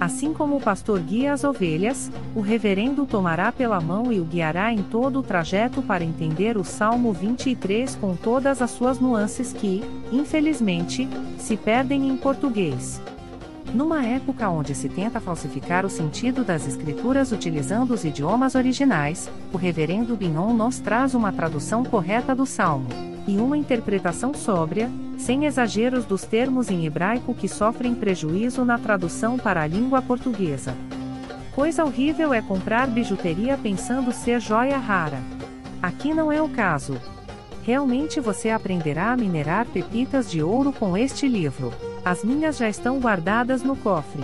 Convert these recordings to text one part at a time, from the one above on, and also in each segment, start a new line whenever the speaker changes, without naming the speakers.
Assim como o pastor guia as ovelhas, o reverendo tomará pela mão e o guiará em todo o trajeto para entender o Salmo 23 com todas as suas nuances que, infelizmente, se perdem em português. Numa época onde se tenta falsificar o sentido das escrituras utilizando os idiomas originais, o reverendo Binon nos traz uma tradução correta do Salmo e uma interpretação sóbria, sem exageros dos termos em hebraico que sofrem prejuízo na tradução para a língua portuguesa. Coisa horrível é comprar bijuteria pensando ser joia rara. Aqui não é o caso. Realmente você aprenderá a minerar pepitas de ouro com este livro. As minhas já estão guardadas no cofre.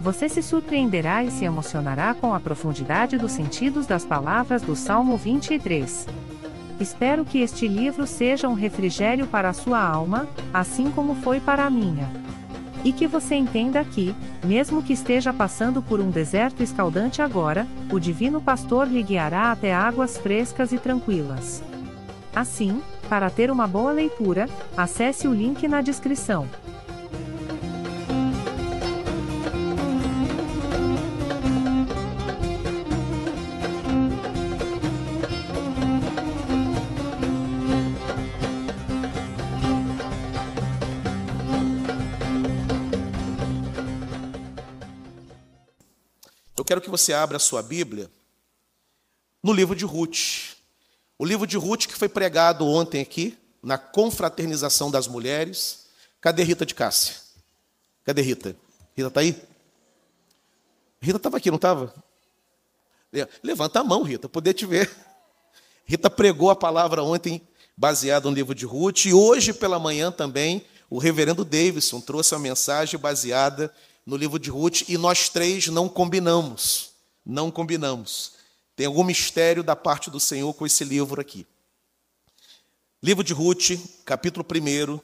Você se surpreenderá e se emocionará com a profundidade dos sentidos das palavras do Salmo 23. Espero que este livro seja um refrigério para a sua alma, assim como foi para a minha. E que você entenda que, mesmo que esteja passando por um deserto escaldante agora, o Divino Pastor lhe guiará até águas frescas e tranquilas. Assim, para ter uma boa leitura, acesse o link na descrição.
Quero que você abra a sua Bíblia no livro de Ruth. O livro de Ruth que foi pregado ontem aqui, na confraternização das mulheres. Cadê Rita de Cássia? Cadê Rita? Rita está aí? Rita estava aqui, não estava? Levanta a mão, Rita, poder te ver. Rita pregou a palavra ontem, baseada no livro de Ruth, e hoje pela manhã também o reverendo Davidson trouxe a mensagem baseada no livro de Ruth e nós três não combinamos. Não combinamos. Tem algum mistério da parte do Senhor com esse livro aqui. Livro de Ruth, capítulo 1.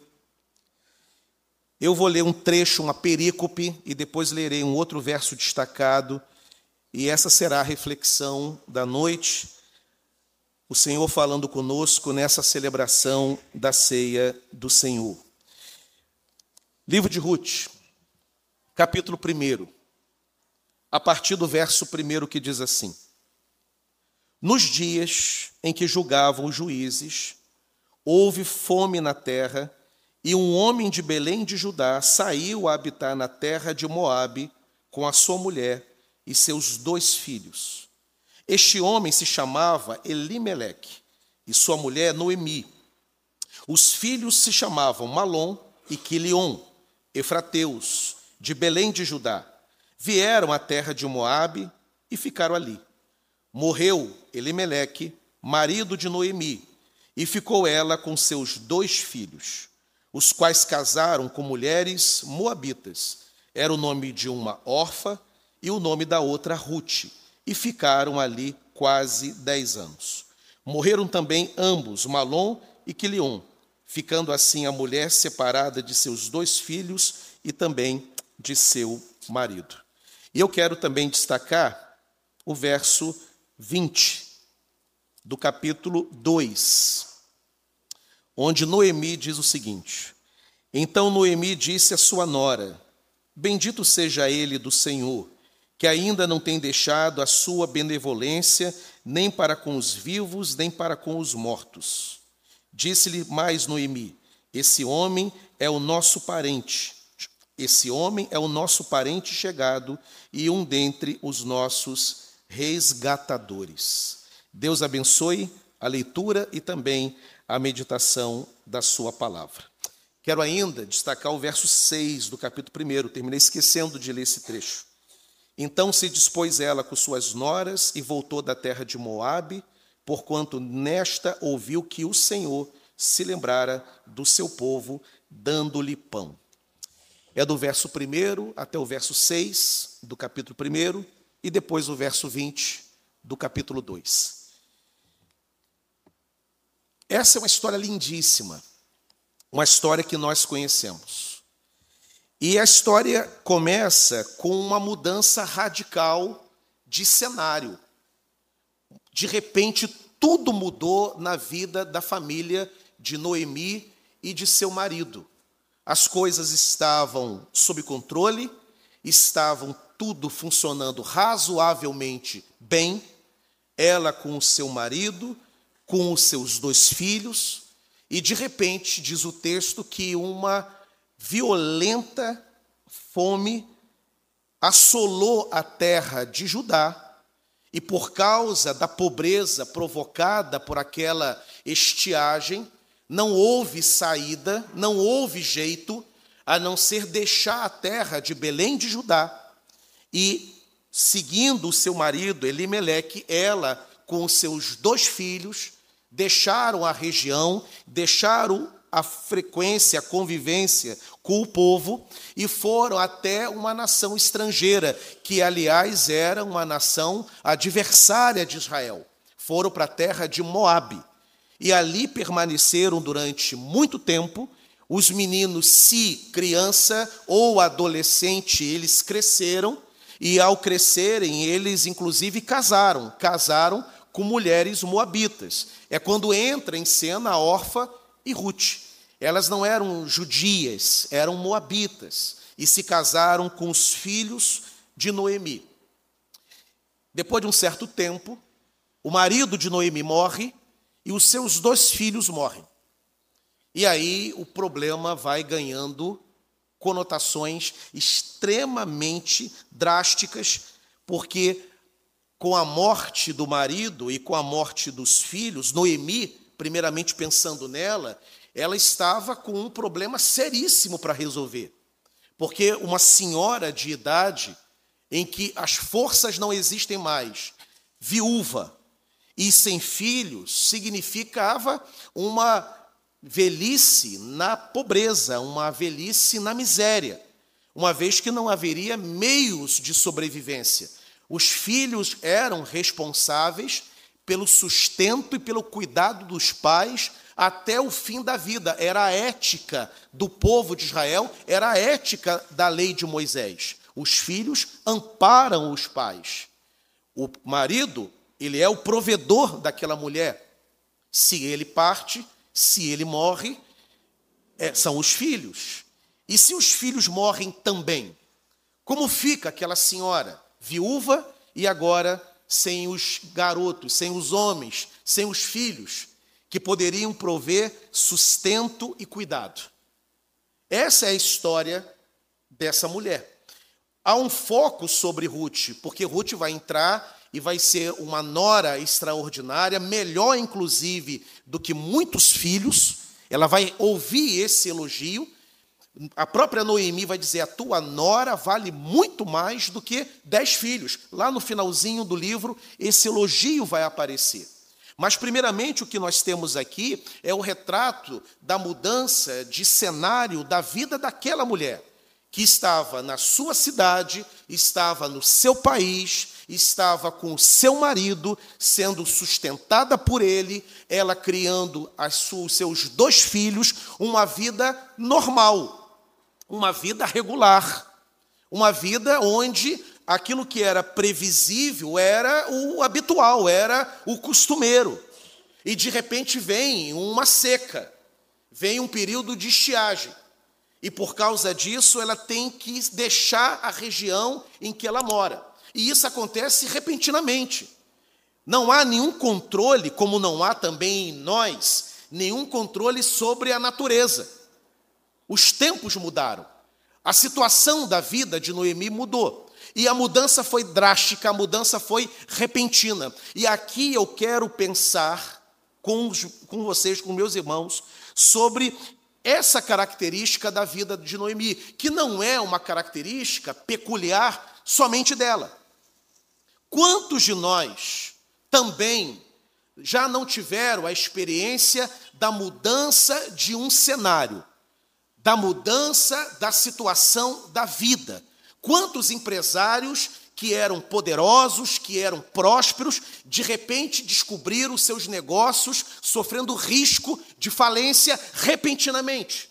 Eu vou ler um trecho, uma perícope, e depois lerei um outro verso destacado, e essa será a reflexão da noite. O Senhor falando conosco nessa celebração da ceia do Senhor. Livro de Ruth, capítulo 1, a partir do verso 1 que diz assim: Nos dias em que julgavam os juízes, houve fome na terra, e um homem de Belém de Judá saiu a habitar na terra de Moabe com a sua mulher e seus dois filhos. Este homem se chamava Elimeleque e sua mulher Noemi. Os filhos se chamavam Malom e Quilion, Efrateus, de Belém de Judá, vieram à terra de Moabe e ficaram ali. Morreu Elimeleque, marido de Noemi, e ficou ela com seus dois filhos, os quais casaram com mulheres moabitas. Era o nome de uma órfã e o nome da outra Ruth, e ficaram ali quase dez anos. Morreram também ambos, Malom e Quilion, ficando assim a mulher separada de seus dois filhos e também de seu marido. E eu quero também destacar o verso 20 do capítulo 2, onde Noemi diz o seguinte: Então Noemi disse à sua nora: Bendito seja ele do Senhor, que ainda não tem deixado a sua benevolência nem para com os vivos, nem para com os mortos. Disse-lhe mais Noemi: Esse homem é o nosso parente esse homem é o nosso parente chegado e um dentre os nossos resgatadores. Deus abençoe a leitura e também a meditação da sua palavra. Quero ainda destacar o verso 6 do capítulo 1, terminei esquecendo de ler esse trecho. Então se dispôs ela com suas noras e voltou da terra de Moabe, porquanto nesta ouviu que o Senhor se lembrara do seu povo, dando-lhe pão. É do verso 1 até o verso 6 do capítulo 1 e depois o verso 20 do capítulo 2. Essa é uma história lindíssima, uma história que nós conhecemos. E a história começa com uma mudança radical de cenário. De repente, tudo mudou na vida da família de Noemi e de seu marido. As coisas estavam sob controle, estavam tudo funcionando razoavelmente bem, ela com o seu marido, com os seus dois filhos, e de repente, diz o texto, que uma violenta fome assolou a terra de Judá, e por causa da pobreza provocada por aquela estiagem, não houve saída, não houve jeito a não ser deixar a terra de Belém de Judá e, seguindo o seu marido Elimeleque, ela com seus dois filhos deixaram a região, deixaram a frequência, a convivência com o povo e foram até uma nação estrangeira, que aliás era uma nação adversária de Israel. Foram para a terra de Moabe. E ali permaneceram durante muito tempo. Os meninos, se criança ou adolescente, eles cresceram e ao crescerem, eles inclusive casaram, casaram com mulheres moabitas. É quando entra em cena a Orfa e Ruth. Elas não eram judias, eram moabitas e se casaram com os filhos de Noemi. Depois de um certo tempo, o marido de Noemi morre e os seus dois filhos morrem. E aí o problema vai ganhando conotações extremamente drásticas, porque com a morte do marido e com a morte dos filhos, Noemi, primeiramente pensando nela, ela estava com um problema seríssimo para resolver. Porque uma senhora de idade, em que as forças não existem mais, viúva, e sem filhos significava uma velhice na pobreza, uma velhice na miséria, uma vez que não haveria meios de sobrevivência. Os filhos eram responsáveis pelo sustento e pelo cuidado dos pais até o fim da vida. Era a ética do povo de Israel, era a ética da lei de Moisés. Os filhos amparam os pais. O marido ele é o provedor daquela mulher. Se ele parte, se ele morre, é, são os filhos. E se os filhos morrem também? Como fica aquela senhora viúva e agora sem os garotos, sem os homens, sem os filhos que poderiam prover sustento e cuidado? Essa é a história dessa mulher. Há um foco sobre Ruth, porque Ruth vai entrar e vai ser uma nora extraordinária, melhor inclusive do que muitos filhos. Ela vai ouvir esse elogio. A própria Noemi vai dizer: a tua nora vale muito mais do que dez filhos. Lá no finalzinho do livro, esse elogio vai aparecer. Mas, primeiramente, o que nós temos aqui é o retrato da mudança de cenário da vida daquela mulher, que estava na sua cidade, estava no seu país, estava com seu marido, sendo sustentada por ele, ela criando os seus dois filhos, uma vida normal, uma vida regular, uma vida onde aquilo que era previsível era o habitual, era o costumeiro. E de repente vem uma seca, vem um período de estiagem. E por causa disso, ela tem que deixar a região em que ela mora. E isso acontece repentinamente. Não há nenhum controle, como não há também em nós, nenhum controle sobre a natureza. Os tempos mudaram. A situação da vida de Noemi mudou. E a mudança foi drástica, a mudança foi repentina. E aqui eu quero pensar com, com vocês, com meus irmãos, sobre essa característica da vida de Noemi, que não é uma característica peculiar somente dela. Quantos de nós também já não tiveram a experiência da mudança de um cenário, da mudança da situação da vida? Quantos empresários que eram poderosos, que eram prósperos, de repente descobriram seus negócios sofrendo risco de falência repentinamente.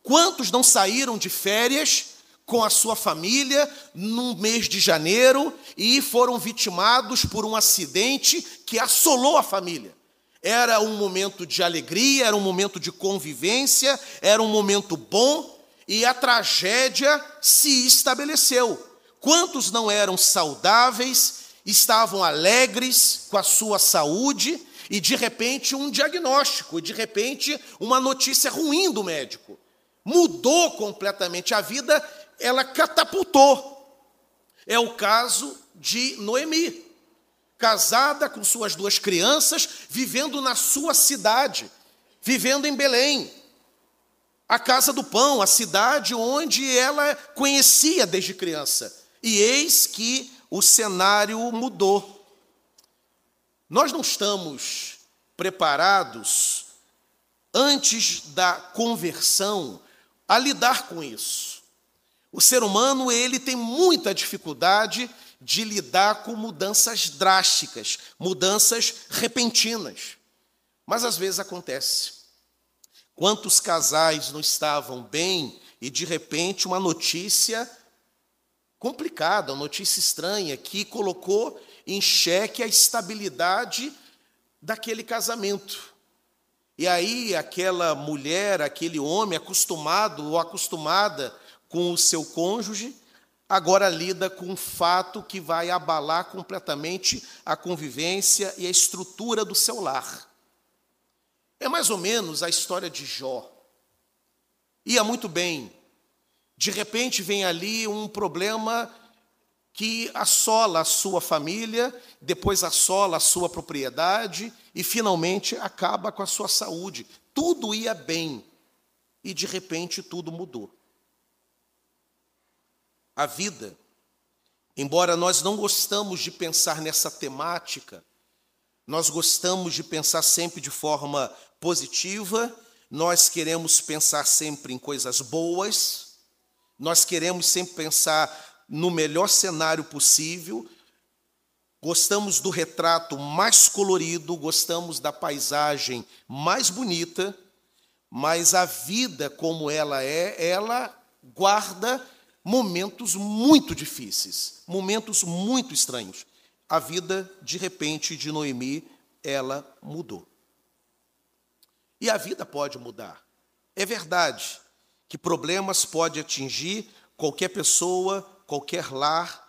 Quantos não saíram de férias com a sua família no mês de janeiro e foram vitimados por um acidente que assolou a família? Era um momento de alegria, era um momento de convivência, era um momento bom e a tragédia se estabeleceu. Quantos não eram saudáveis, estavam alegres com a sua saúde e de repente um diagnóstico, de repente uma notícia ruim do médico. Mudou completamente a vida, ela catapultou. É o caso de Noemi, casada com suas duas crianças, vivendo na sua cidade, vivendo em Belém, a casa do pão, a cidade onde ela conhecia desde criança. E eis que o cenário mudou. Nós não estamos preparados, antes da conversão, a lidar com isso. O ser humano, ele tem muita dificuldade de lidar com mudanças drásticas, mudanças repentinas. Mas às vezes acontece. Quantos casais não estavam bem e de repente uma notícia complicada, uma notícia estranha, que colocou em xeque a estabilidade daquele casamento. E aí, aquela mulher, aquele homem acostumado ou acostumada com o seu cônjuge, agora lida com um fato que vai abalar completamente a convivência e a estrutura do seu lar. É mais ou menos a história de Jó. Ia muito bem, de repente vem ali um problema que assola a sua família, depois assola a sua propriedade e finalmente acaba com a sua saúde. Tudo ia bem e de repente tudo mudou. A vida, embora nós não gostamos de pensar nessa temática, nós gostamos de pensar sempre de forma positiva, nós queremos pensar sempre em coisas boas, nós queremos sempre pensar no melhor cenário possível, gostamos do retrato mais colorido, gostamos da paisagem mais bonita, mas a vida como ela é, ela guarda momentos muito difíceis, momentos muito estranhos. A vida, de repente, de Noemi, ela mudou. E a vida pode mudar. É verdade que problemas pode atingir qualquer pessoa, qualquer lar,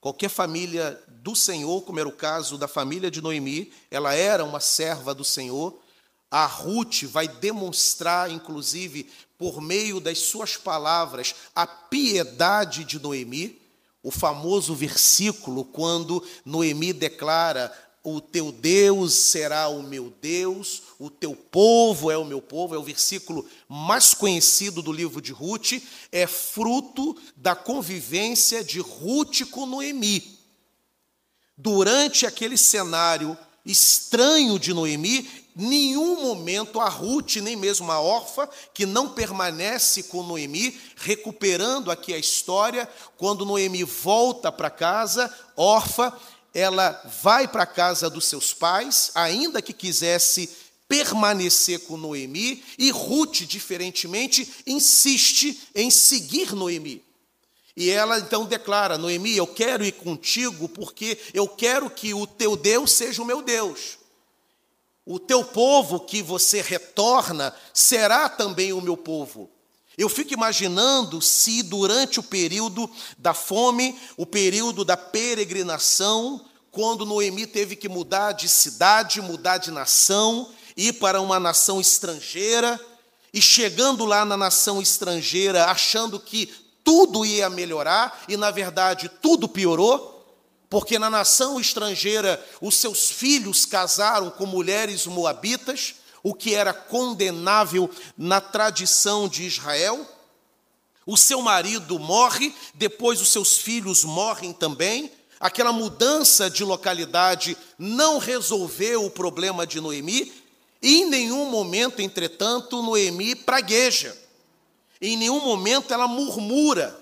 qualquer família do Senhor, como era o caso da família de Noemi, ela era uma serva do Senhor. A Ruth vai demonstrar, inclusive, por meio das suas palavras, a piedade de Noemi. O famoso versículo, quando Noemi declara: o teu Deus será o meu Deus, o teu povo é o meu povo, é o versículo mais conhecido do livro de Ruth, é fruto da convivência de Ruth com Noemi. Durante aquele cenário estranho de Noemi, nenhum momento a Ruth, nem mesmo a órfã, que não permanece com Noemi, recuperando aqui a história, quando Noemi volta para casa, órfã, ela vai para a casa dos seus pais, ainda que quisesse permanecer com Noemi, e Ruth, diferentemente, insiste em seguir Noemi. E ela então declara: Noemi, eu quero ir contigo porque eu quero que o teu Deus seja o meu Deus. O teu povo que você retorna será também o meu povo. Eu fico imaginando se durante o período da fome, o período da peregrinação, quando Noemi teve que mudar de cidade, mudar de nação, ir para uma nação estrangeira, e chegando lá na nação estrangeira, achando que tudo ia melhorar, e na verdade tudo piorou, porque na nação estrangeira os seus filhos casaram com mulheres moabitas, o que era condenável na tradição de Israel. O seu marido morre, depois os seus filhos morrem também. Aquela mudança de localidade não resolveu o problema de Noemi, e em nenhum momento, entretanto, Noemi pragueja. Em nenhum momento ela murmura.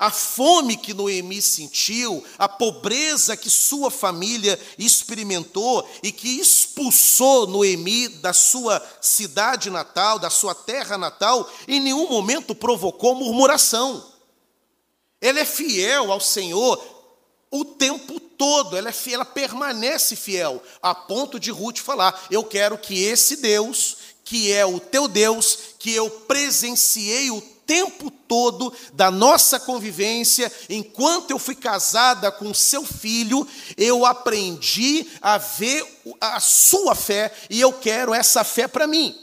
A fome que Noemi sentiu, a pobreza que sua família experimentou e que expulsou Noemi da sua cidade natal, da sua terra natal, em nenhum momento provocou murmuração. Ela é fiel ao Senhor o tempo todo, ela, é fiel, ela permanece fiel, a ponto de Ruth falar: Eu quero que esse Deus, que é o teu Deus, que eu presenciei o tempo todo da nossa convivência, enquanto eu fui casada com seu filho, eu aprendi a ver a sua fé e eu quero essa fé para mim.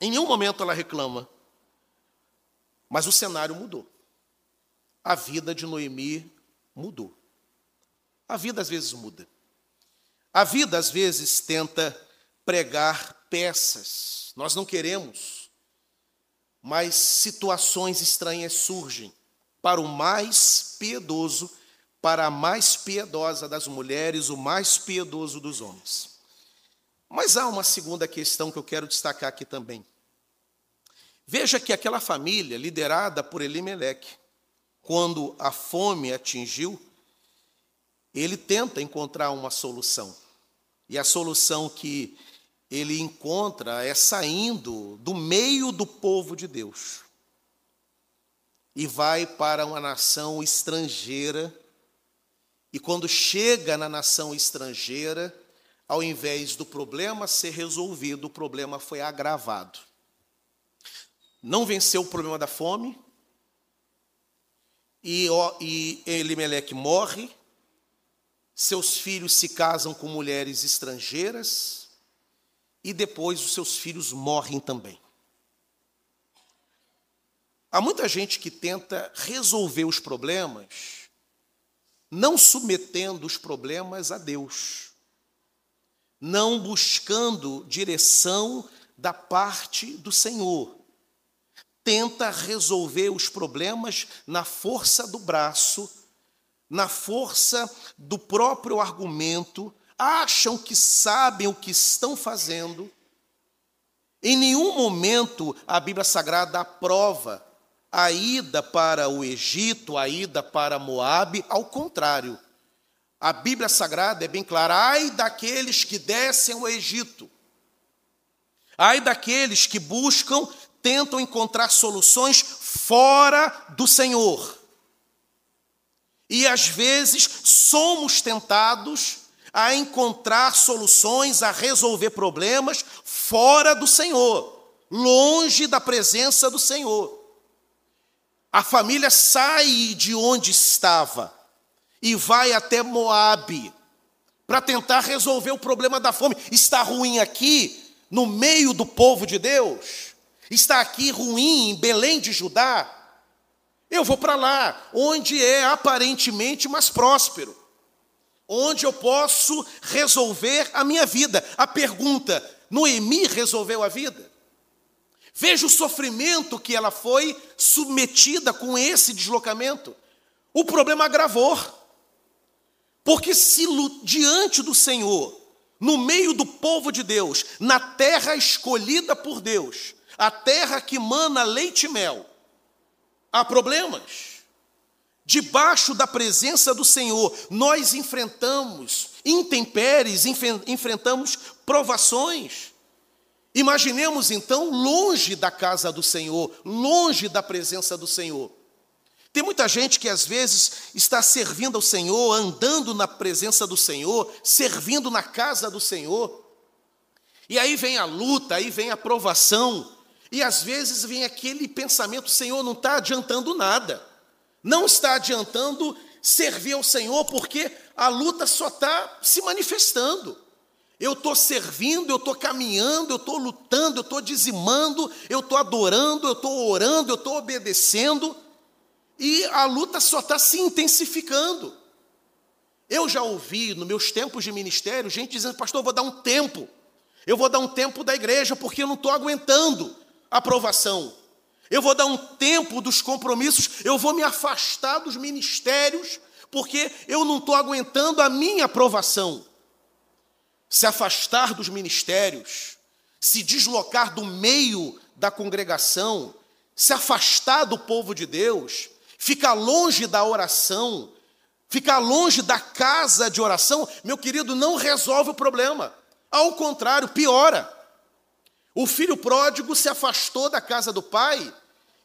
Em nenhum momento ela reclama. Mas o cenário mudou. A vida de Noemi mudou. A vida às vezes muda. A vida às vezes tenta pregar peças. Nós não queremos mas situações estranhas surgem para o mais piedoso, para a mais piedosa das mulheres, o mais piedoso dos homens. Mas há uma segunda questão que eu quero destacar aqui também. Veja que aquela família, liderada por Elimeleque, quando a fome atingiu, ele tenta encontrar uma solução. E a solução que ele encontra é saindo do meio do povo de Deus e vai para uma nação estrangeira. E quando chega na nação estrangeira, ao invés do problema ser resolvido, o problema foi agravado. Não venceu o problema da fome, e, e Elimeleque morre, seus filhos se casam com mulheres estrangeiras, e depois os seus filhos morrem também. Há muita gente que tenta resolver os problemas não submetendo os problemas a Deus, não buscando direção da parte do Senhor. Tenta resolver os problemas na força do braço, na força do próprio argumento, acham que sabem o que estão fazendo. Em nenhum momento a Bíblia Sagrada aprova a ida para o Egito, a ida para Moabe, ao contrário. A Bíblia Sagrada é bem clara: ai daqueles que descem ao Egito, ai daqueles que buscam, tentam encontrar soluções fora do Senhor. E às vezes somos tentados a encontrar soluções, a resolver problemas fora do Senhor, longe da presença do Senhor. A família sai de onde estava e vai até Moabe para tentar resolver o problema da fome. Está ruim aqui, no meio do povo de Deus? Está aqui ruim em Belém de Judá? Eu vou para lá, onde é aparentemente mais próspero onde eu posso resolver a minha vida. A pergunta: Noemi resolveu a vida? Veja o sofrimento que ela foi submetida com esse deslocamento. O problema agravou. Porque se diante do Senhor, no meio do povo de Deus, na terra escolhida por Deus, a terra que mana leite e mel, há problemas debaixo da presença do Senhor, nós enfrentamos intempéries, enfrentamos provações. Imaginemos então longe da casa do Senhor, longe da presença do Senhor. Tem muita gente que às vezes está servindo ao Senhor, andando na presença do Senhor, servindo na casa do Senhor. E aí vem a luta, aí vem a provação, e às vezes vem aquele pensamento: Senhor, não está adiantando nada. Não está adiantando servir ao Senhor, porque a luta só está se manifestando. Eu estou servindo, eu estou caminhando, eu estou lutando, eu estou dizimando, eu estou adorando, eu estou orando, eu estou obedecendo, e a luta só está se intensificando. Eu já ouvi, nos meus tempos de ministério, gente dizendo, pastor, eu vou dar um tempo, eu vou dar um tempo da igreja, porque eu não estou aguentando a aprovação. Eu vou dar um tempo dos compromissos, eu vou me afastar dos ministérios, porque eu não estou aguentando a minha aprovação. Se afastar dos ministérios, se deslocar do meio da congregação, se afastar do povo de Deus, ficar longe da oração, ficar longe da casa de oração, meu querido, não resolve o problema. Ao contrário, piora. O filho pródigo se afastou da casa do pai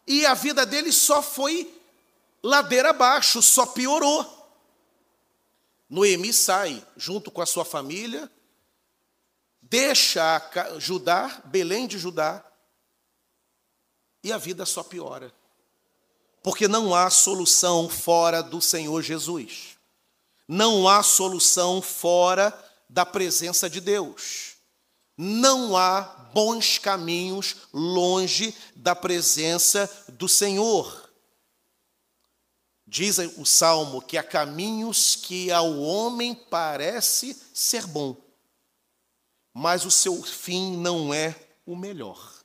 e a vida dele só foi ladeira abaixo, só piorou. Noemi sai junto com a sua família, deixa Judá, Belém de Judá, e a vida só piora. Porque não há solução fora do Senhor Jesus. Não há solução fora da presença de Deus. Não há bons caminhos longe da presença do Senhor. Diz o salmo que há caminhos que ao homem parece ser bom, mas o seu fim não é o melhor.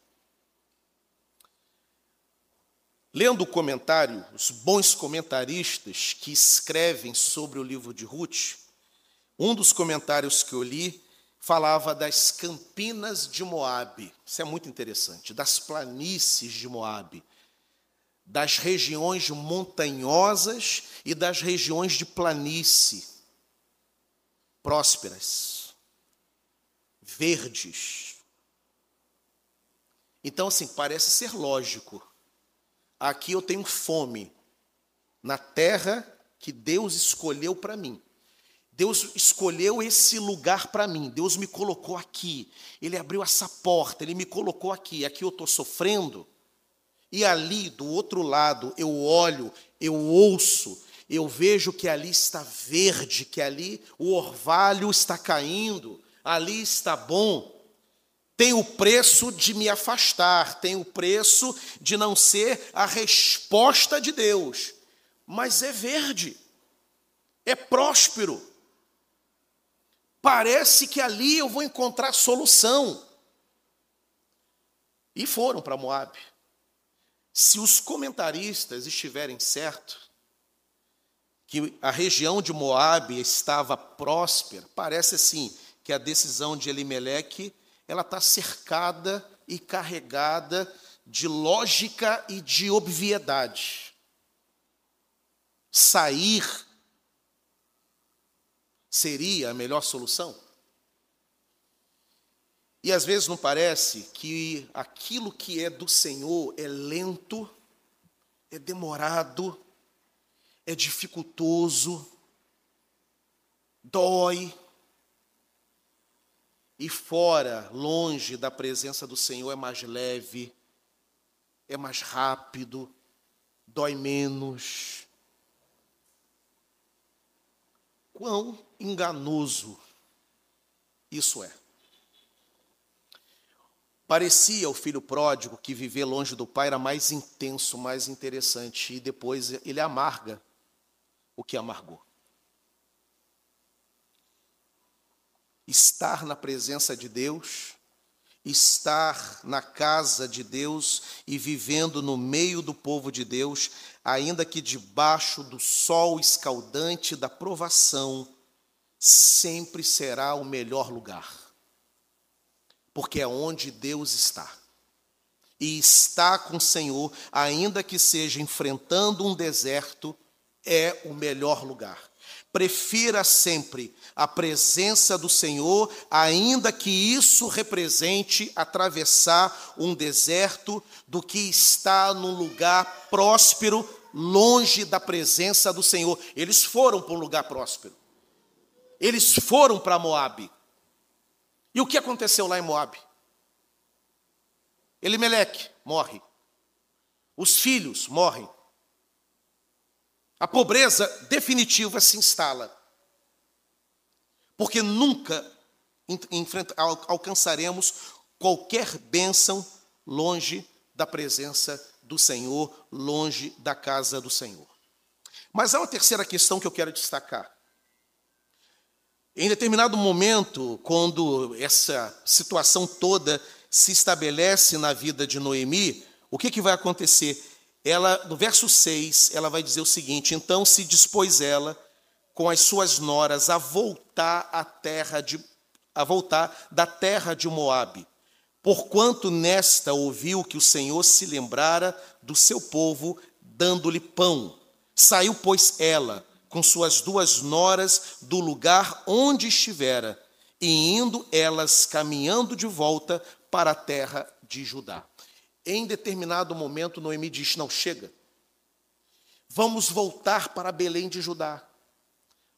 Lendo o comentário, os bons comentaristas que escrevem sobre o livro de Ruth, um dos comentários que eu li falava das campinas de Moabe. Isso é muito interessante, das planícies de Moabe das regiões montanhosas e das regiões de planície, prósperas, verdes. Então, assim, parece ser lógico. Aqui eu tenho fome, na terra que Deus escolheu para mim. Deus escolheu esse lugar para mim, Deus me colocou aqui, Ele abriu essa porta, Ele me colocou aqui, aqui eu estou sofrendo, e ali, do outro lado, eu olho, eu ouço, eu vejo que ali está verde, que ali o orvalho está caindo, ali está bom. Tem o preço de me afastar, tem o preço de não ser a resposta de Deus, mas é verde, é próspero. Parece que ali eu vou encontrar solução. E foram para Moabe. Se os comentaristas estiverem certo que a região de Moabe estava próspera, parece assim que a decisão de Elimeleque ela está cercada e carregada de lógica e de obviedade. Sair seria a melhor solução? E às vezes não parece que aquilo que é do Senhor é lento, é demorado, é dificultoso, dói. E fora, longe da presença do Senhor, é mais leve, é mais rápido, dói menos. Quão enganoso isso é. Parecia o filho pródigo que viver longe do pai era mais intenso, mais interessante, e depois ele amarga o que amargou. Estar na presença de Deus, estar na casa de Deus e vivendo no meio do povo de Deus, ainda que debaixo do sol escaldante da provação, sempre será o melhor lugar porque é onde Deus está. E está com o Senhor, ainda que seja enfrentando um deserto, é o melhor lugar. Prefira sempre a presença do Senhor, ainda que isso represente atravessar um deserto, do que estar num lugar próspero, longe da presença do Senhor. Eles foram para um lugar próspero. Eles foram para Moabe. E o que aconteceu lá em Moab? Elimeleque morre. Os filhos morrem. A pobreza definitiva se instala. Porque nunca alcançaremos qualquer bênção longe da presença do Senhor, longe da casa do Senhor. Mas há uma terceira questão que eu quero destacar. Em determinado momento, quando essa situação toda se estabelece na vida de Noemi, o que, que vai acontecer? Ela, no verso 6, ela vai dizer o seguinte: Então se dispôs ela com as suas noras a voltar à terra de a voltar da terra de Moabe, porquanto nesta ouviu que o Senhor se lembrara do seu povo dando-lhe pão. Saiu, pois, ela com suas duas noras do lugar onde estivera, e indo elas caminhando de volta para a terra de Judá. Em determinado momento, Noemi diz: Não, chega. Vamos voltar para Belém de Judá.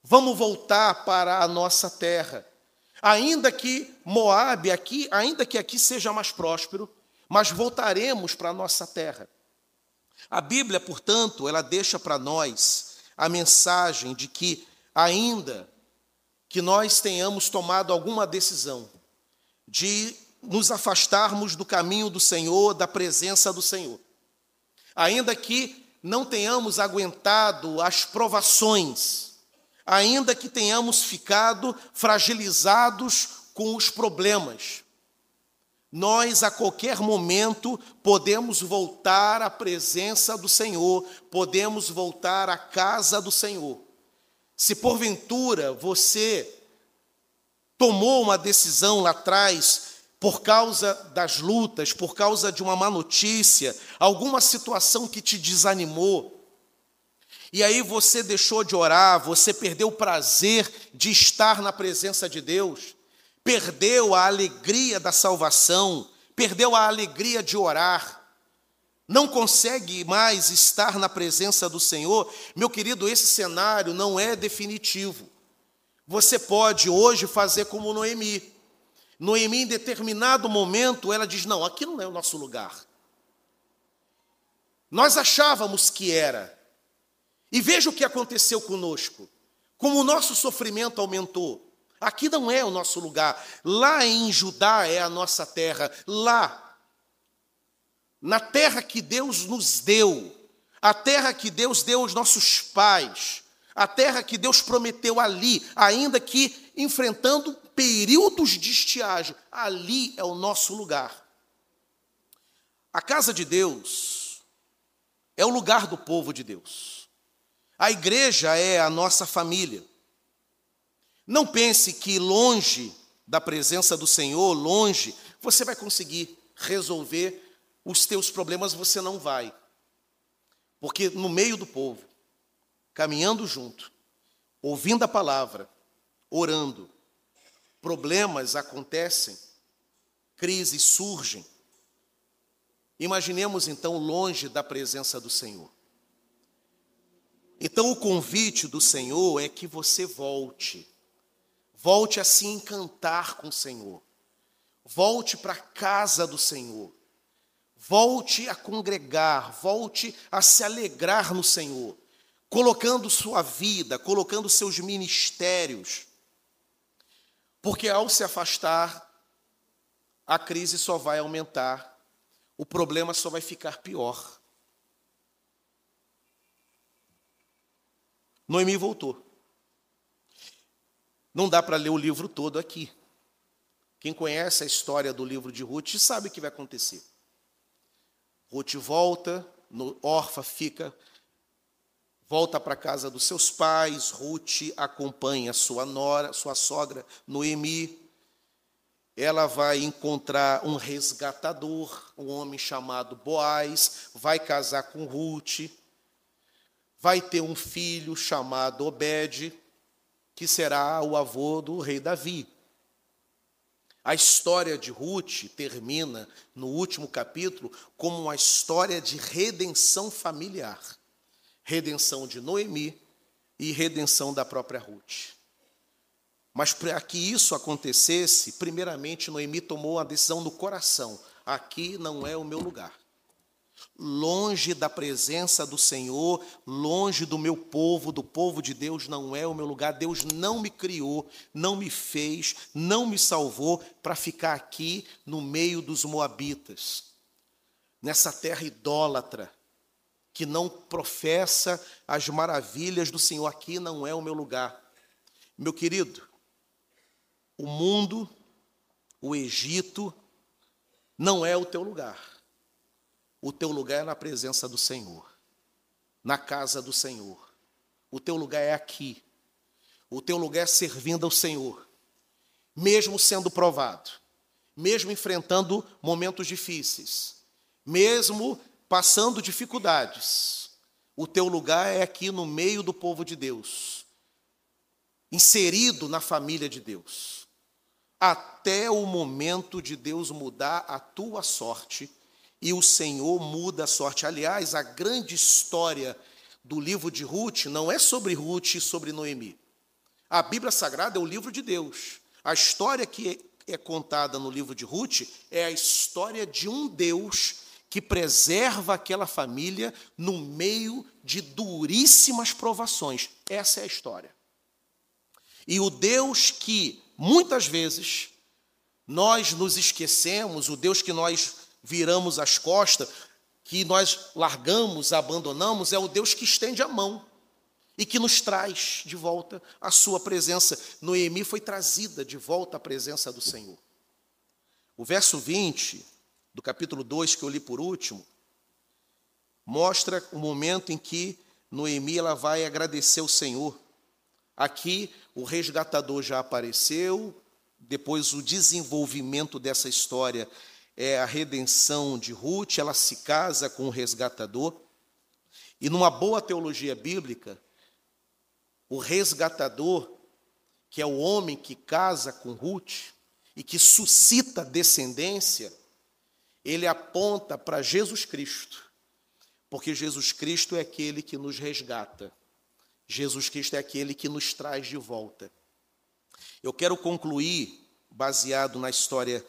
Vamos voltar para a nossa terra. Ainda que Moabe aqui, ainda que aqui seja mais próspero, mas voltaremos para a nossa terra. A Bíblia, portanto, ela deixa para nós a mensagem de que ainda que nós tenhamos tomado alguma decisão de nos afastarmos do caminho do Senhor, da presença do Senhor, ainda que não tenhamos aguentado as provações, ainda que tenhamos ficado fragilizados com os problemas, nós a qualquer momento podemos voltar à presença do Senhor, podemos voltar à casa do Senhor. Se porventura você tomou uma decisão lá atrás por causa das lutas, por causa de uma má notícia, alguma situação que te desanimou, e aí você deixou de orar, você perdeu o prazer de estar na presença de Deus, perdeu a alegria da salvação, perdeu a alegria de orar, não consegue mais estar na presença do Senhor, meu querido, esse cenário não é definitivo. Você pode hoje fazer como Noemi. Noemi, em determinado momento, ela diz: Não, aqui não é o nosso lugar. Nós achávamos que era. E veja o que aconteceu conosco. Como o nosso sofrimento aumentou. Aqui não é o nosso lugar. Lá em Judá é a nossa terra. Lá, na terra que Deus nos deu, a terra que Deus deu aos nossos pais, a terra que Deus prometeu ali, ainda que enfrentando períodos de estiagem, ali é o nosso lugar. A casa de Deus é o lugar do povo de Deus. A igreja é a nossa família. Não pense que longe da presença do Senhor, longe, você vai conseguir resolver os teus problemas, você não vai. Porque no meio do povo, caminhando junto, ouvindo a palavra, orando, problemas acontecem, crises surgem. Imaginemos então longe da presença do Senhor. Então o convite do Senhor é que você volte Volte a se encantar com o Senhor. Volte para a casa do Senhor. Volte a congregar, volte a se alegrar no Senhor, colocando sua vida, colocando seus ministérios. Porque ao se afastar, a crise só vai aumentar, o problema só vai ficar pior. Noemi voltou. Não dá para ler o livro todo aqui. Quem conhece a história do livro de Ruth sabe o que vai acontecer. Ruth volta, no, órfã fica, volta para a casa dos seus pais, Ruth acompanha sua nora, sua sogra, Noemi. Ela vai encontrar um resgatador, um homem chamado Boaz, vai casar com Ruth, vai ter um filho chamado Obed, que será o avô do rei Davi. A história de Ruth termina no último capítulo como uma história de redenção familiar. Redenção de Noemi e redenção da própria Ruth. Mas para que isso acontecesse, primeiramente Noemi tomou a decisão no coração: aqui não é o meu lugar longe da presença do Senhor, longe do meu povo, do povo de Deus, não é o meu lugar. Deus não me criou, não me fez, não me salvou para ficar aqui no meio dos Moabitas, nessa terra idólatra, que não professa as maravilhas do Senhor. Aqui não é o meu lugar. Meu querido, o mundo, o Egito, não é o teu lugar. O teu lugar é na presença do Senhor, na casa do Senhor. O teu lugar é aqui. O teu lugar é servindo ao Senhor, mesmo sendo provado, mesmo enfrentando momentos difíceis, mesmo passando dificuldades. O teu lugar é aqui no meio do povo de Deus, inserido na família de Deus, até o momento de Deus mudar a tua sorte e o Senhor muda a sorte. Aliás, a grande história do livro de Ruth não é sobre Ruth e sobre Noemi. A Bíblia Sagrada é o livro de Deus. A história que é contada no livro de Ruth é a história de um Deus que preserva aquela família no meio de duríssimas provações. Essa é a história. E o Deus que muitas vezes nós nos esquecemos, o Deus que nós viramos as costas, que nós largamos, abandonamos, é o Deus que estende a mão e que nos traz de volta a sua presença. Noemi foi trazida de volta à presença do Senhor. O verso 20 do capítulo 2 que eu li por último mostra o momento em que Noemi ela vai agradecer o Senhor. Aqui o resgatador já apareceu, depois o desenvolvimento dessa história é a redenção de Ruth, ela se casa com o resgatador. E numa boa teologia bíblica, o resgatador, que é o homem que casa com Ruth e que suscita descendência, ele aponta para Jesus Cristo, porque Jesus Cristo é aquele que nos resgata, Jesus Cristo é aquele que nos traz de volta. Eu quero concluir, baseado na história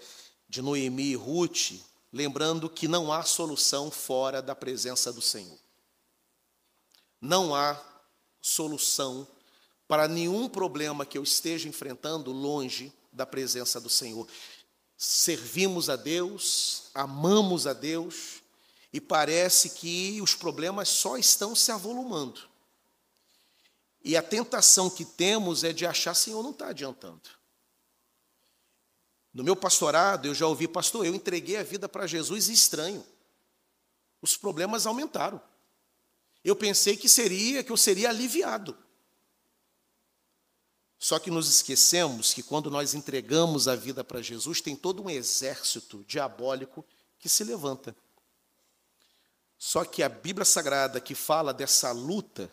de Noemi e Ruth, lembrando que não há solução fora da presença do Senhor. Não há solução para nenhum problema que eu esteja enfrentando longe da presença do Senhor. Servimos a Deus, amamos a Deus, e parece que os problemas só estão se avolumando. E a tentação que temos é de achar, Senhor, não está adiantando. No meu pastorado, eu já ouvi, pastor, eu entreguei a vida para Jesus e estranho. Os problemas aumentaram eu pensei que seria, que eu seria aliviado. Só que nos esquecemos que quando nós entregamos a vida para Jesus, tem todo um exército diabólico que se levanta. Só que a Bíblia Sagrada que fala dessa luta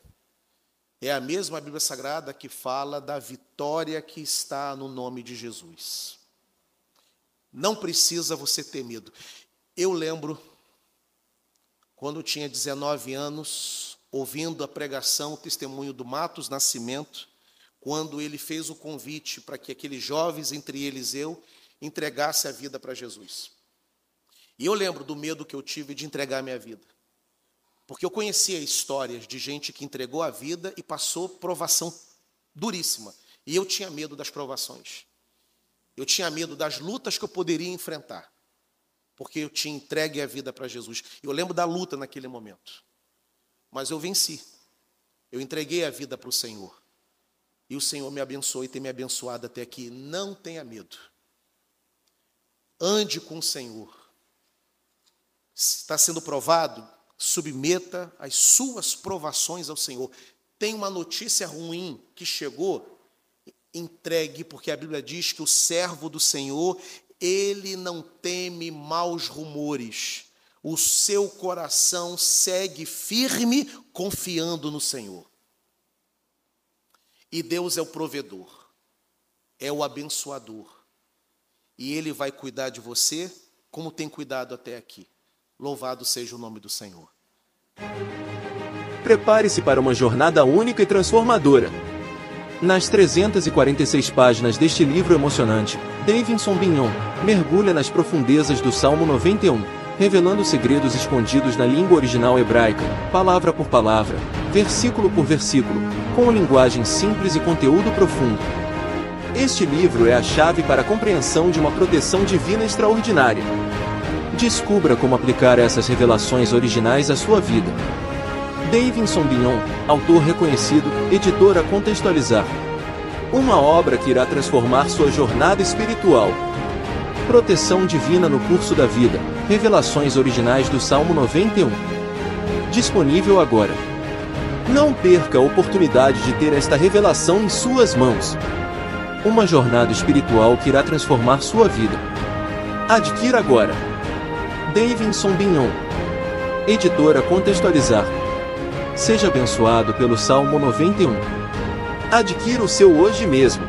é a mesma Bíblia Sagrada que fala da vitória que está no nome de Jesus. Não precisa você ter medo. Eu lembro quando tinha 19 anos, ouvindo a pregação, o testemunho do Matos Nascimento, quando ele fez o convite para que aqueles jovens, entre eles eu, entregasse a vida para Jesus. E eu lembro do medo que eu tive de entregar a minha vida. Porque eu conhecia histórias de gente que entregou a vida e passou provação duríssima. E eu tinha medo das provações. Eu tinha medo das lutas que eu poderia enfrentar porque eu tinha entregue a vida para Jesus. Eu lembro da luta naquele momento. Mas eu venci. Eu entreguei a vida para o Senhor. E o Senhor me abençoou e tem me abençoado até aqui. Não tenha medo. Ande com o Senhor. Está sendo provado, submeta as suas provações ao Senhor. Tem uma notícia ruim que chegou, entregue, porque a Bíblia diz que o servo do Senhor, ele não teme maus rumores. O seu coração segue firme, confiando no Senhor. E Deus é o provedor, é o abençoador. E Ele vai cuidar de você como tem cuidado até aqui. Louvado seja o nome do Senhor.
Prepare-se para uma jornada única e transformadora. Nas 346 páginas deste livro emocionante, Davidson Bignon mergulha nas profundezas do Salmo 91, revelando segredos escondidos na língua original hebraica, palavra por palavra, versículo por versículo, com linguagem simples e conteúdo profundo. Este livro é a chave para a compreensão de uma proteção divina extraordinária. Descubra como aplicar essas revelações originais à sua vida. Davidson Bignon, autor reconhecido, editor a contextualizar. Uma obra que irá transformar sua jornada espiritual. Proteção divina no curso da vida. Revelações originais do Salmo 91. Disponível agora. Não perca a oportunidade de ter esta revelação em suas mãos. Uma jornada espiritual que irá transformar sua vida. Adquira agora. Davidson Bignon. Editora Contextualizar Seja abençoado pelo Salmo 91. Adquira o seu hoje mesmo.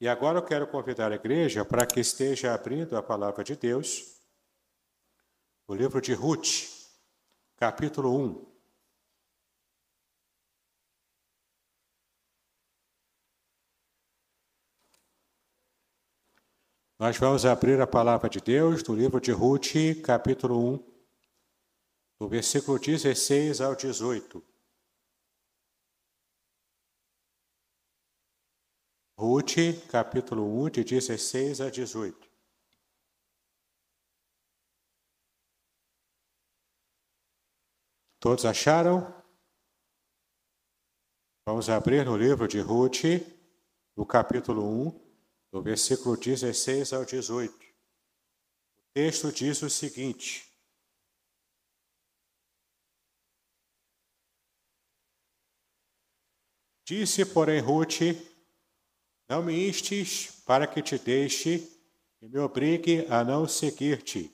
E agora eu quero convidar a igreja para que esteja abrindo a palavra de Deus, o livro de Ruth, capítulo 1. Nós vamos abrir a palavra de Deus no livro de Ruth, capítulo 1, do versículo 16 ao 18. Ruth, capítulo 1, de 16 a 18. Todos acharam? Vamos abrir no livro de Ruth, no capítulo 1, do versículo 16 ao 18. O texto diz o seguinte: Disse, porém, Ruth: Não me instes para que te deixe e me obrigue a não seguir-te,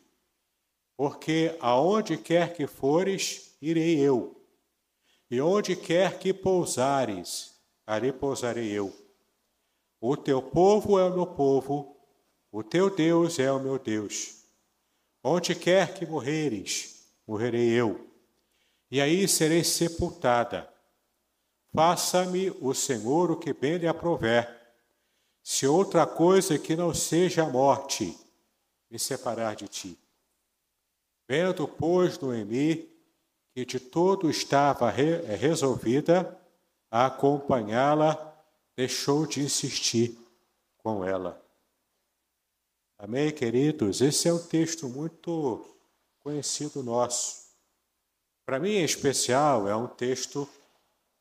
porque aonde quer que fores, irei eu, e onde quer que pousares, ali pousarei eu. O teu povo é o meu povo, o teu Deus é o meu Deus. Onde quer que morreres, morrerei eu, e aí serei sepultada. Faça-me o Senhor o que bem lhe aprover. Se outra coisa que não seja a morte me separar de ti. Vendo, pois, Noemi que de todo estava re resolvida a acompanhá-la, deixou de insistir com ela. Amém, queridos? Esse é um texto muito conhecido nosso. Para mim, em especial, é um texto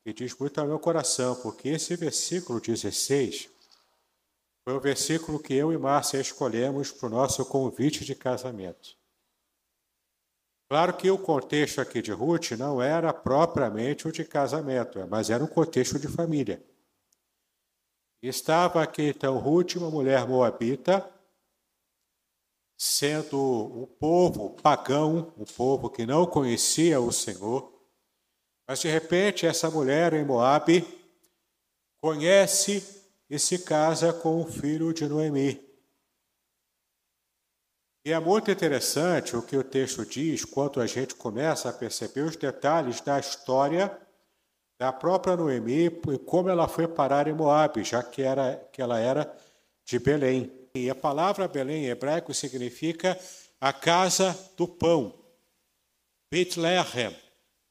que diz muito ao meu coração, porque esse versículo 16 foi o versículo que eu e Márcia escolhemos para o nosso convite de casamento. Claro que o contexto aqui de Ruth não era propriamente o de casamento, mas era um contexto de família. Estava aqui então Ruth, uma mulher moabita, sendo um povo pagão, um povo que não conhecia o Senhor, mas de repente essa mulher em Moabe conhece e se casa com o filho de Noemi. E é muito interessante o que o texto diz quando a gente começa a perceber os detalhes da história da própria Noemi como ela foi parar em Moab, já que, era, que ela era de Belém. E a palavra Belém em hebraico significa a casa do pão. Bethlehem,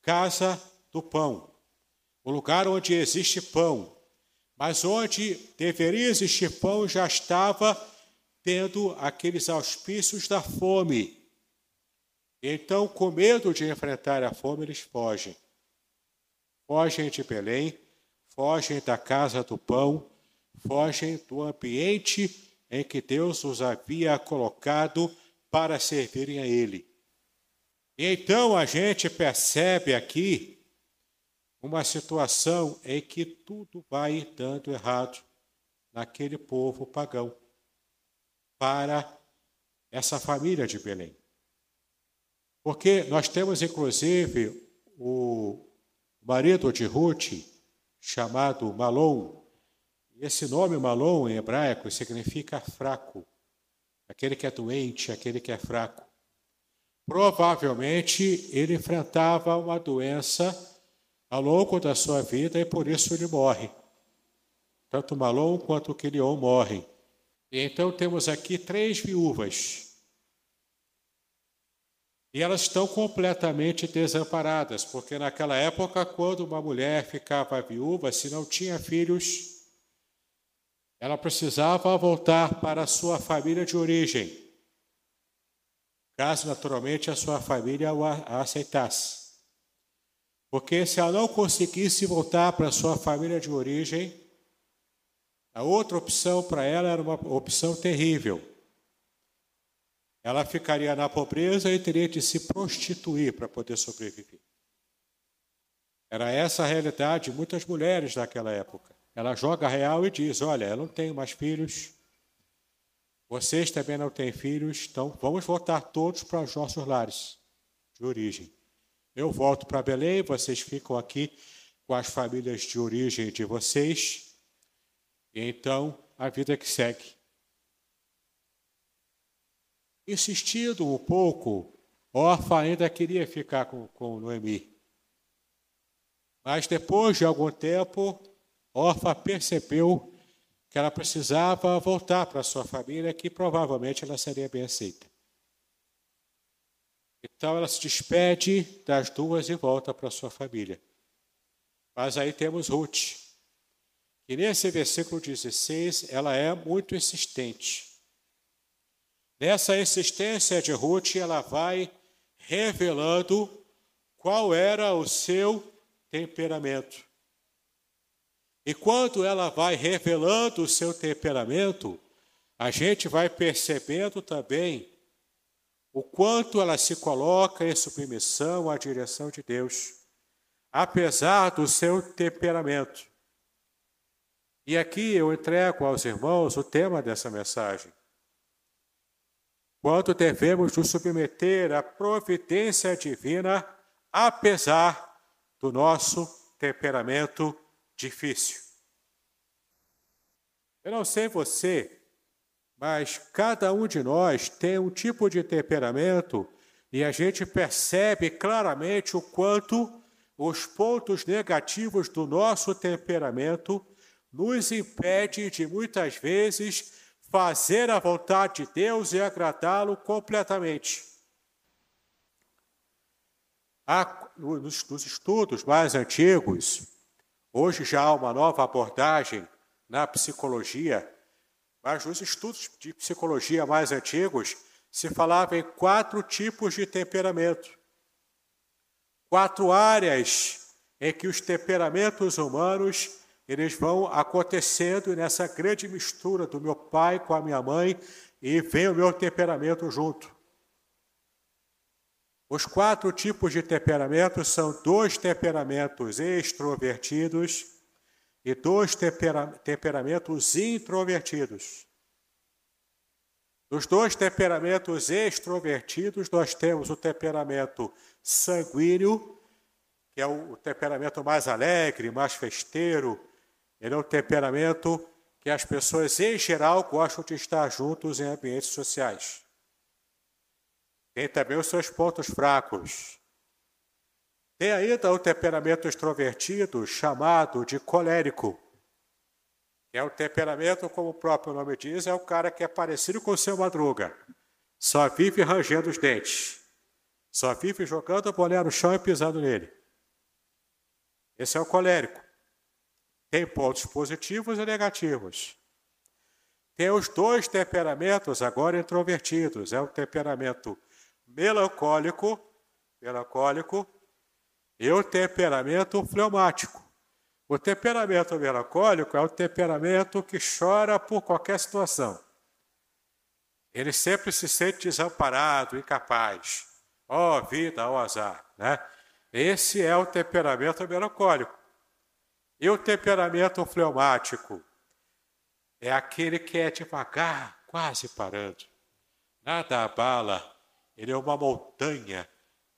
casa do pão. O lugar onde existe pão. Mas onde deveria existir pão já estava tendo aqueles auspícios da fome. Então, com medo de enfrentar a fome, eles fogem fogem de Belém, fogem da casa do pão, fogem do ambiente em que Deus os havia colocado para servirem a Ele. E então a gente percebe aqui uma situação em que tudo vai dando errado naquele povo pagão para essa família de Belém. Porque nós temos, inclusive, o o marido de Ruth, chamado Malom, esse nome Malom em hebraico significa fraco, aquele que é doente, aquele que é fraco. Provavelmente ele enfrentava uma doença ao longo da sua vida e por isso ele morre. Tanto Malom quanto Quilion morrem. Então temos aqui três viúvas e elas estão completamente desamparadas, porque naquela época, quando uma mulher ficava viúva, se não tinha filhos, ela precisava voltar para a sua família de origem, caso naturalmente a sua família a aceitasse. Porque se ela não conseguisse voltar para a sua família de origem, a outra opção para ela era uma opção terrível ela ficaria na pobreza e teria de se prostituir para poder sobreviver. Era essa a realidade de muitas mulheres daquela época. Ela joga real e diz: Olha, eu não tenho mais filhos. Vocês também não têm filhos, então vamos voltar todos para os nossos lares de origem. Eu volto para Belém, vocês ficam aqui com as famílias de origem de vocês. E então a vida que segue. Insistindo um pouco, Orfa ainda queria ficar com, com Noemi. Mas depois de algum tempo, Orfa percebeu que ela precisava voltar para sua família, que provavelmente ela seria bem aceita. Então ela se despede das duas e volta para sua família. Mas aí temos Ruth, que nesse versículo 16 ela é muito insistente. Nessa insistência de Ruth, ela vai revelando qual era o seu temperamento. E quando ela vai revelando o seu temperamento, a gente vai percebendo também o quanto ela se coloca em submissão à direção de Deus, apesar do seu temperamento. E aqui eu entrego aos irmãos o tema dessa mensagem. Quanto devemos nos submeter à providência divina, apesar do nosso temperamento difícil. Eu não sei você, mas cada um de nós tem um tipo de temperamento e a gente percebe claramente o quanto os pontos negativos do nosso temperamento nos impede de muitas vezes fazer a vontade de Deus e agradá-lo completamente. Há, nos, nos estudos mais antigos, Hoje já há uma nova abordagem na psicologia, mas nos estudos de psicologia mais antigos se falava em quatro tipos de temperamento. Quatro áreas em que os temperamentos humanos eles vão acontecendo nessa grande mistura do meu pai com a minha mãe e vem o meu temperamento junto. Os quatro tipos de temperamentos são dois temperamentos extrovertidos e dois tempera temperamentos introvertidos. Dos dois temperamentos extrovertidos, nós temos o temperamento sanguíneo, que é o temperamento mais alegre, mais festeiro. Ele é um temperamento que as pessoas, em geral, gostam de estar juntos em ambientes sociais. Tem também os seus pontos fracos. Tem ainda o temperamento extrovertido, chamado de colérico. É o temperamento, como o próprio nome diz, é o cara que é parecido com o seu madruga. Só vive rangendo os dentes. Só vive jogando a boné no chão e pisando nele. Esse é o colérico. Tem pontos positivos e negativos. Tem os dois temperamentos agora introvertidos. É o temperamento melancólico, melancólico e o temperamento fleumático. O temperamento melancólico é o temperamento que chora por qualquer situação. Ele sempre se sente desamparado, incapaz. Ó oh, vida, ó oh, azar. Né? Esse é o temperamento melancólico. E o temperamento fleumático é aquele que é devagar, quase parando. Nada abala ele é uma montanha,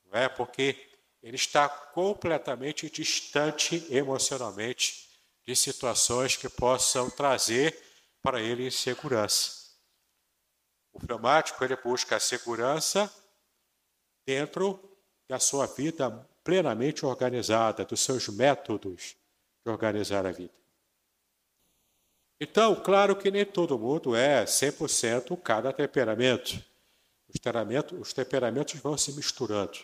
não é? Porque ele está completamente distante emocionalmente de situações que possam trazer para ele segurança. O fleumático ele busca a segurança dentro da sua vida plenamente organizada, dos seus métodos de organizar a vida. Então, claro que nem todo mundo é 100% cada temperamento. Os temperamentos, os temperamentos vão se misturando.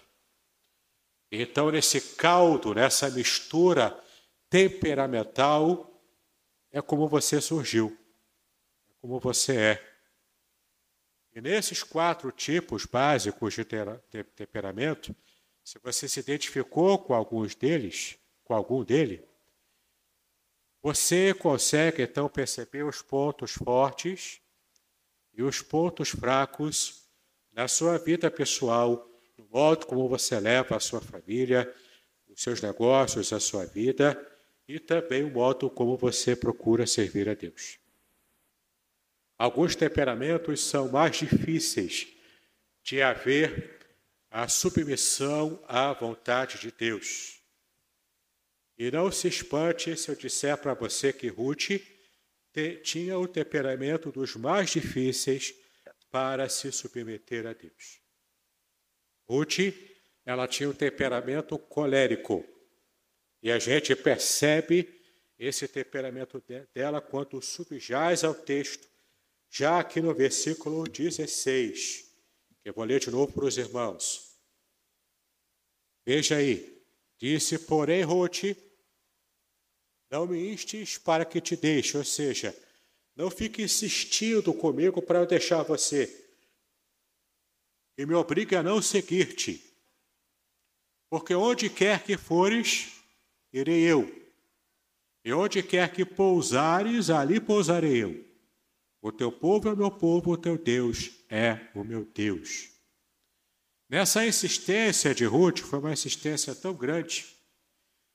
Então, nesse caldo, nessa mistura temperamental, é como você surgiu, é como você é. E nesses quatro tipos básicos de temperamento, se você se identificou com alguns deles, com algum dele, você consegue então perceber os pontos fortes e os pontos fracos na sua vida pessoal, no modo como você leva a sua família, os seus negócios, a sua vida e também o modo como você procura servir a Deus. alguns temperamentos são mais difíceis de haver a submissão à vontade de Deus. E não se espante se eu disser para você que Ruth tinha o temperamento dos mais difíceis para se submeter a Deus. Ruth, ela tinha um temperamento colérico. E a gente percebe esse temperamento dela quando subjaz ao texto, já aqui no versículo 16, que eu vou ler de novo para os irmãos. Veja aí, disse, porém, Ruth, não me instes para que te deixe, ou seja, não fique insistindo comigo para eu deixar você. E me obrigue a não seguir-te. Porque onde quer que fores, irei eu. E onde quer que pousares, ali pousarei eu. O teu povo é o meu povo, o teu Deus é o meu Deus. Nessa insistência de Ruth, foi uma insistência tão grande,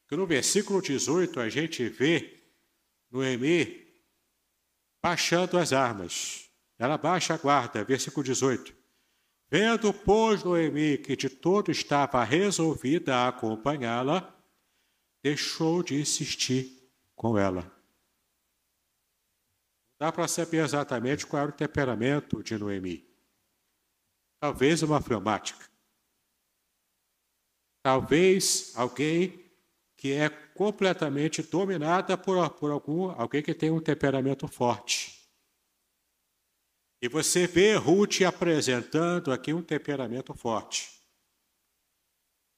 que no versículo 18 a gente vê Noemi baixando as armas. Ela baixa a guarda, versículo 18. Vendo, pois, Noemi que de todo estava resolvida a acompanhá-la, deixou de insistir com ela. Dá para saber exatamente qual era o temperamento de Noemi. Talvez uma fleumática. Talvez alguém que é completamente dominada por, por algum, alguém que tem um temperamento forte. E você vê Ruth apresentando aqui um temperamento forte.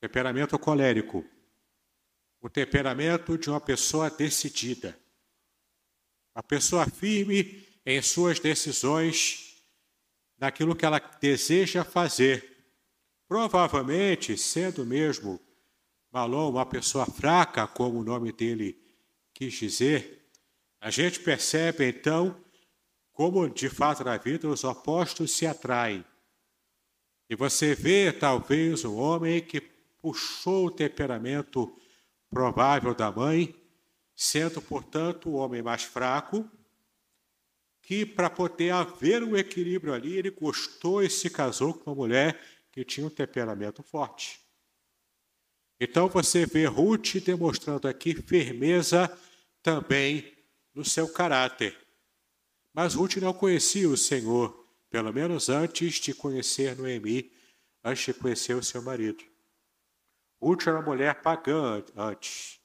Temperamento colérico o temperamento de uma pessoa decidida, uma pessoa firme em suas decisões, naquilo que ela deseja fazer. Provavelmente, sendo mesmo Malon uma pessoa fraca, como o nome dele quis dizer, a gente percebe então como de fato na vida os opostos se atraem. E você vê talvez um homem que puxou o temperamento provável da mãe, sendo, portanto, o homem mais fraco, que para poder haver um equilíbrio ali, ele gostou e se casou com uma mulher que tinha um temperamento forte. Então você vê Ruth demonstrando aqui firmeza também no seu caráter. Mas Ruth não conhecia o Senhor, pelo menos antes de conhecer Noemi, antes de conhecer o seu marido. Ruth era uma mulher pagã antes.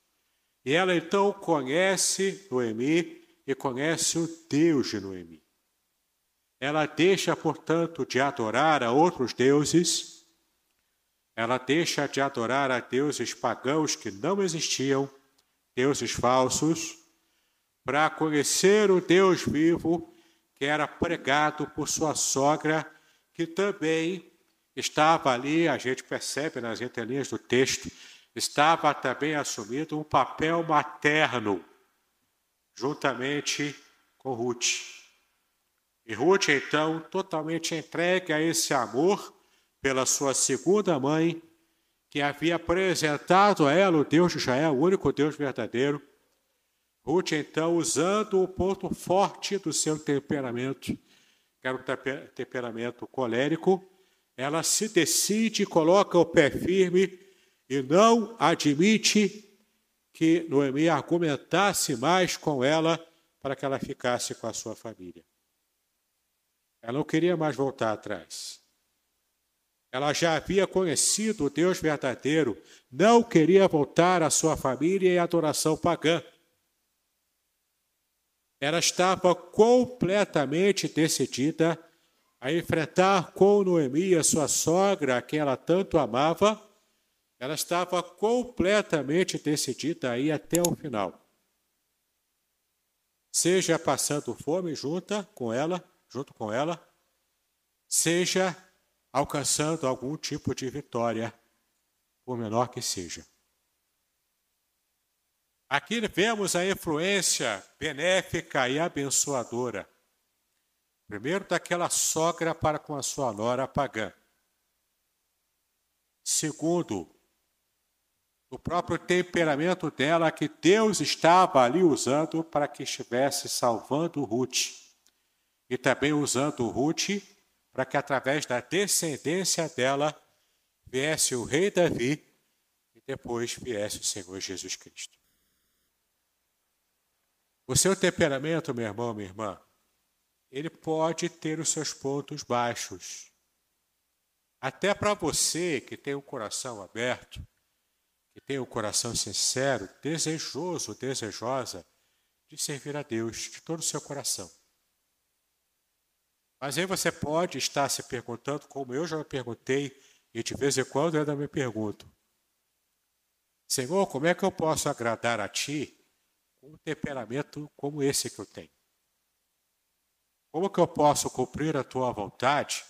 E ela então conhece Noemi e conhece o Deus de Noemi. Ela deixa, portanto, de adorar a outros deuses, ela deixa de adorar a deuses pagãos que não existiam, deuses falsos, para conhecer o Deus vivo que era pregado por sua sogra, que também estava ali, a gente percebe nas entrelinhas do texto, estava também assumindo um papel materno, juntamente com Ruth. E Ruth, então, totalmente entregue a esse amor pela sua segunda mãe, que havia apresentado a ela o Deus de Israel, o único Deus verdadeiro. Ruth, então, usando o ponto forte do seu temperamento, que era o temperamento colérico, ela se decide, coloca o pé firme e não admite que Noemi argumentasse mais com ela para que ela ficasse com a sua família. Ela não queria mais voltar atrás. Ela já havia conhecido o Deus verdadeiro, não queria voltar à sua família e à adoração pagã. Ela estava completamente decidida a enfrentar com Noemi, a sua sogra, a quem ela tanto amava, ela estava completamente decidida a ir até o final. Seja passando fome junto com ela, junto com ela, seja alcançando algum tipo de vitória, por menor que seja. Aqui vemos a influência benéfica e abençoadora Primeiro, daquela sogra para com a sua nora pagã. Segundo, o próprio temperamento dela que Deus estava ali usando para que estivesse salvando Ruth. e também usando Ruth para que através da descendência dela viesse o rei Davi e depois viesse o Senhor Jesus Cristo. O seu temperamento, meu irmão, minha irmã, ele pode ter os seus pontos baixos. Até para você que tem o coração aberto, que tem o coração sincero, desejoso, desejosa de servir a Deus de todo o seu coração. Mas aí você pode estar se perguntando, como eu já me perguntei, e de vez em quando ainda me pergunto: Senhor, como é que eu posso agradar a Ti com um temperamento como esse que eu tenho? Como que eu posso cumprir a Tua vontade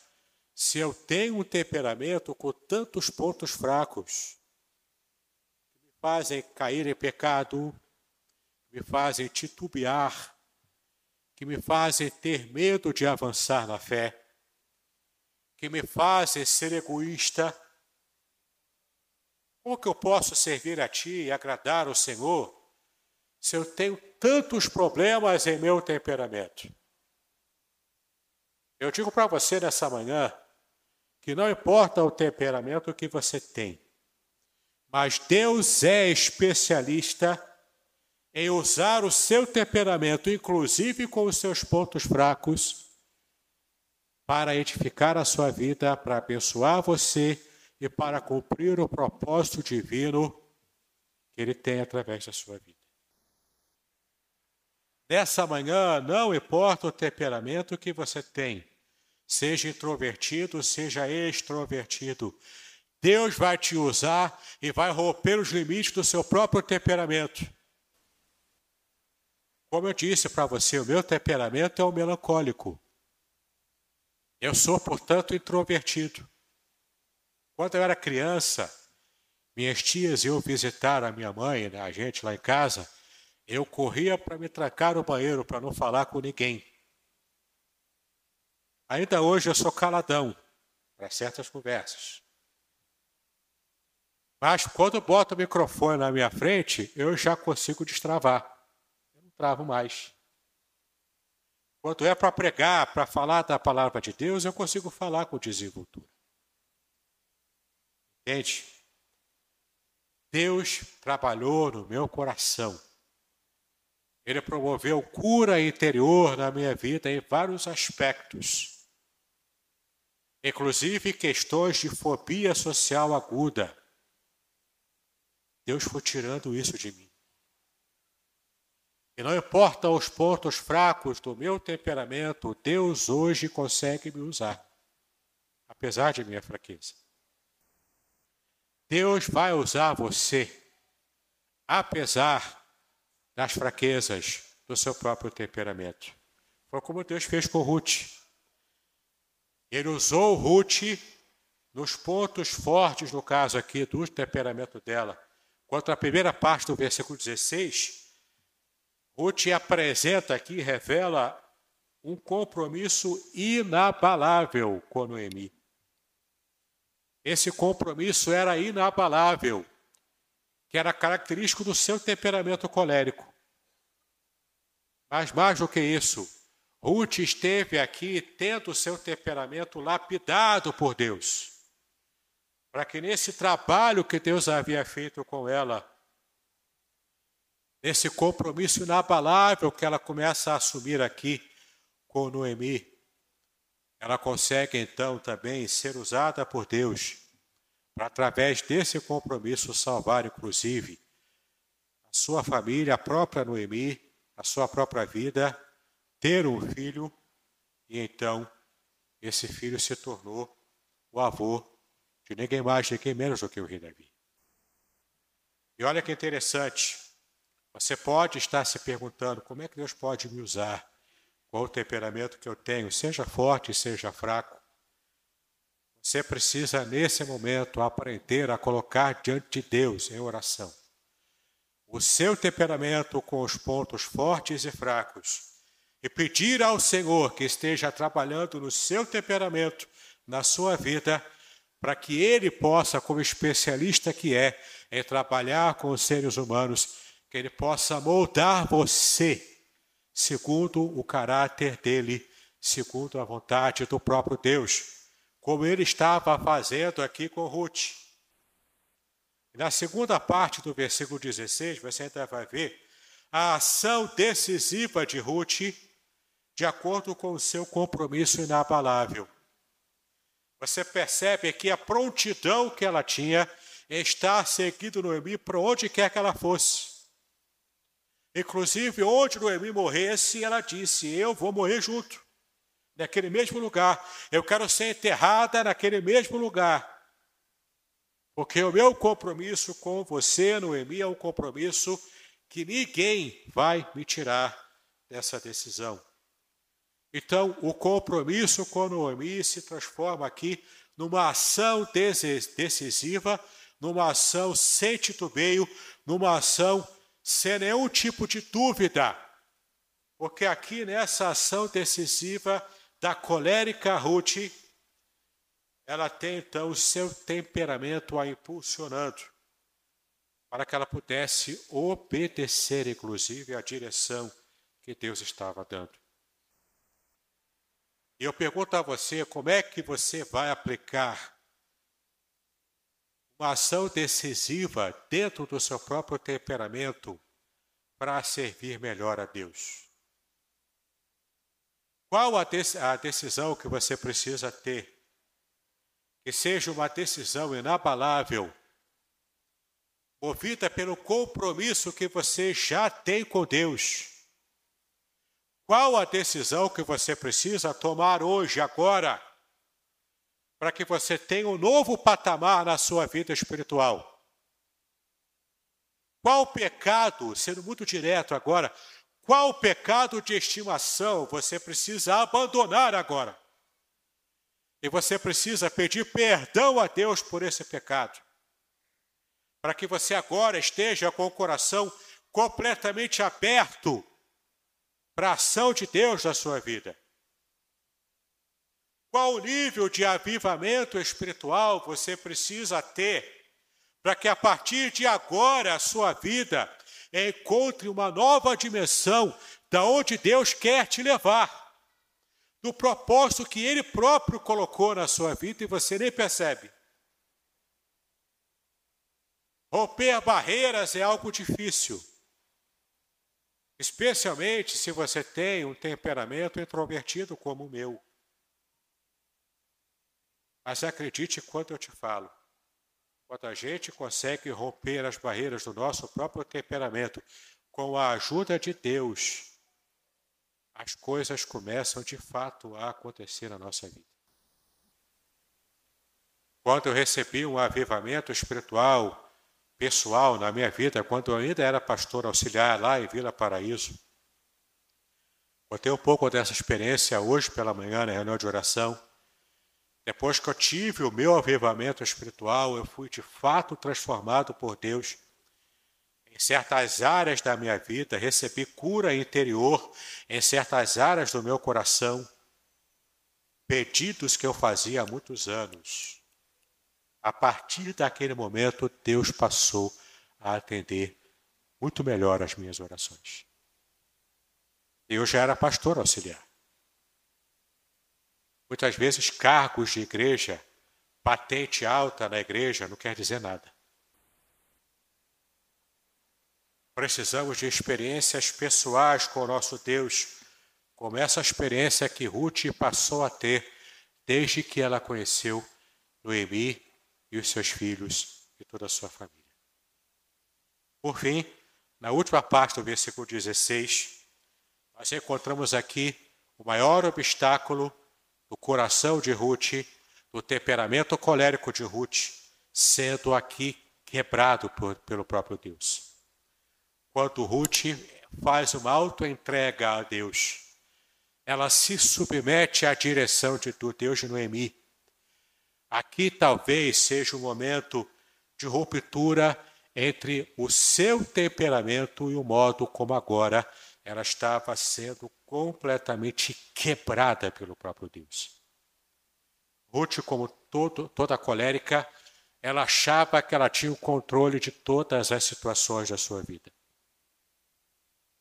se eu tenho um temperamento com tantos pontos fracos que me fazem cair em pecado, me fazem titubear, que me fazem ter medo de avançar na fé, que me fazem ser egoísta. Como que eu posso servir a Ti e agradar o Senhor se eu tenho tantos problemas em meu temperamento? Eu digo para você nessa manhã que não importa o temperamento que você tem, mas Deus é especialista em usar o seu temperamento, inclusive com os seus pontos fracos, para edificar a sua vida, para abençoar você e para cumprir o propósito divino que Ele tem através da sua vida. Nessa manhã, não importa o temperamento que você tem, seja introvertido, seja extrovertido, Deus vai te usar e vai romper os limites do seu próprio temperamento como eu disse para você, o meu temperamento é o melancólico. Eu sou, portanto, introvertido. Quando eu era criança, minhas tias iam visitar a minha mãe, né, a gente lá em casa, eu corria para me trancar no banheiro para não falar com ninguém. Ainda hoje eu sou caladão para certas conversas. Mas quando boto o microfone na minha frente, eu já consigo destravar travo mais. Quando é para pregar, para falar da palavra de Deus, eu consigo falar com desenvoltura. Entende? Deus trabalhou no meu coração. Ele promoveu cura interior na minha vida em vários aspectos, inclusive questões de fobia social aguda. Deus foi tirando isso de mim. E não importa os pontos fracos do meu temperamento, Deus hoje consegue me usar, apesar de minha fraqueza. Deus vai usar você, apesar das fraquezas do seu próprio temperamento. Foi como Deus fez com Ruth. Ele usou Ruth nos pontos fortes, no caso aqui, do temperamento dela. Quanto à primeira parte do versículo 16, Ruth apresenta aqui, revela um compromisso inabalável com Noemi. Esse compromisso era inabalável, que era característico do seu temperamento colérico. Mas mais do que isso, Ruth esteve aqui tendo seu temperamento lapidado por Deus, para que nesse trabalho que Deus havia feito com ela, nesse compromisso inabalável que ela começa a assumir aqui com Noemi, ela consegue então também ser usada por Deus para, através desse compromisso, salvar, inclusive, a sua família, a própria Noemi, a sua própria vida, ter um filho, e então esse filho se tornou o avô de ninguém mais, ninguém menos do que o rei Davi. E olha que interessante, você pode estar se perguntando como é que Deus pode me usar, qual o temperamento que eu tenho, seja forte, seja fraco. Você precisa, nesse momento, aprender a colocar diante de Deus em oração o seu temperamento com os pontos fortes e fracos e pedir ao Senhor que esteja trabalhando no seu temperamento, na sua vida, para que Ele possa, como especialista que é, em trabalhar com os seres humanos, que Ele possa moldar você segundo o caráter dele, segundo a vontade do próprio Deus, como ele estava fazendo aqui com Ruth. Na segunda parte do versículo 16, você ainda vai ver a ação decisiva de Ruth, de acordo com o seu compromisso inabalável. Você percebe aqui a prontidão que ela tinha estar seguindo Noemi para onde quer que ela fosse. Inclusive, onde Noemi morresse, ela disse: Eu vou morrer junto, naquele mesmo lugar. Eu quero ser enterrada naquele mesmo lugar. Porque o meu compromisso com você, Noemi, é um compromisso que ninguém vai me tirar dessa decisão. Então, o compromisso com Noemi se transforma aqui numa ação decisiva, numa ação sem titubeio, numa ação sem nenhum tipo de dúvida. Porque aqui nessa ação decisiva da colérica Ruth, ela tem então o seu temperamento a impulsionando para que ela pudesse obedecer, inclusive, à direção que Deus estava dando. E eu pergunto a você, como é que você vai aplicar uma ação decisiva dentro do seu próprio temperamento para servir melhor a Deus? Qual a, decisão que você precisa ter? Que seja uma decisão inabalável, movida pelo compromisso que você já tem com Deus. Qual a decisão que você precisa tomar hoje, agora? Para que você tenha um novo patamar na sua vida espiritual. Qual pecado, sendo muito direto agora, qual pecado de estimação você precisa abandonar agora? E você precisa pedir perdão a Deus por esse pecado. Para que você agora esteja com o coração completamente aberto para a ação de Deus na sua vida. Qual nível de avivamento espiritual você precisa ter para que a partir de agora a sua vida encontre uma nova dimensão da onde Deus quer te levar? Do propósito que Ele próprio colocou na sua vida e você nem percebe. Romper barreiras é algo difícil, especialmente se você tem um temperamento introvertido como o meu. Mas acredite quando eu te falo. Quando a gente consegue romper as barreiras do nosso próprio temperamento com a ajuda de Deus, as coisas começam de fato a acontecer na nossa vida. Quando eu recebi um avivamento espiritual, pessoal na minha vida, quando eu ainda era pastor auxiliar lá em Vila Paraíso, contei um pouco dessa experiência hoje pela manhã na reunião de oração. Depois que eu tive o meu avivamento espiritual, eu fui de fato transformado por Deus. Em certas áreas da minha vida, recebi cura interior em certas áreas do meu coração. Pedidos que eu fazia há muitos anos. A partir daquele momento, Deus passou a atender muito melhor as minhas orações. Eu já era pastor auxiliar. Muitas vezes, cargos de igreja, patente alta na igreja, não quer dizer nada. Precisamos de experiências pessoais com o nosso Deus, como essa experiência que Ruth passou a ter desde que ela conheceu Noemi e os seus filhos e toda a sua família. Por fim, na última parte do versículo 16, nós encontramos aqui o maior obstáculo do coração de Ruth, do temperamento colérico de Ruth, sendo aqui quebrado por, pelo próprio Deus. Quando Ruth faz uma autoentrega a Deus, ela se submete à direção de Deus de Noemi. Aqui talvez seja um momento de ruptura entre o seu temperamento e o modo como agora ela estava sendo completamente quebrada pelo próprio Deus. Ruth, como todo, toda colérica, ela achava que ela tinha o controle de todas as situações da sua vida.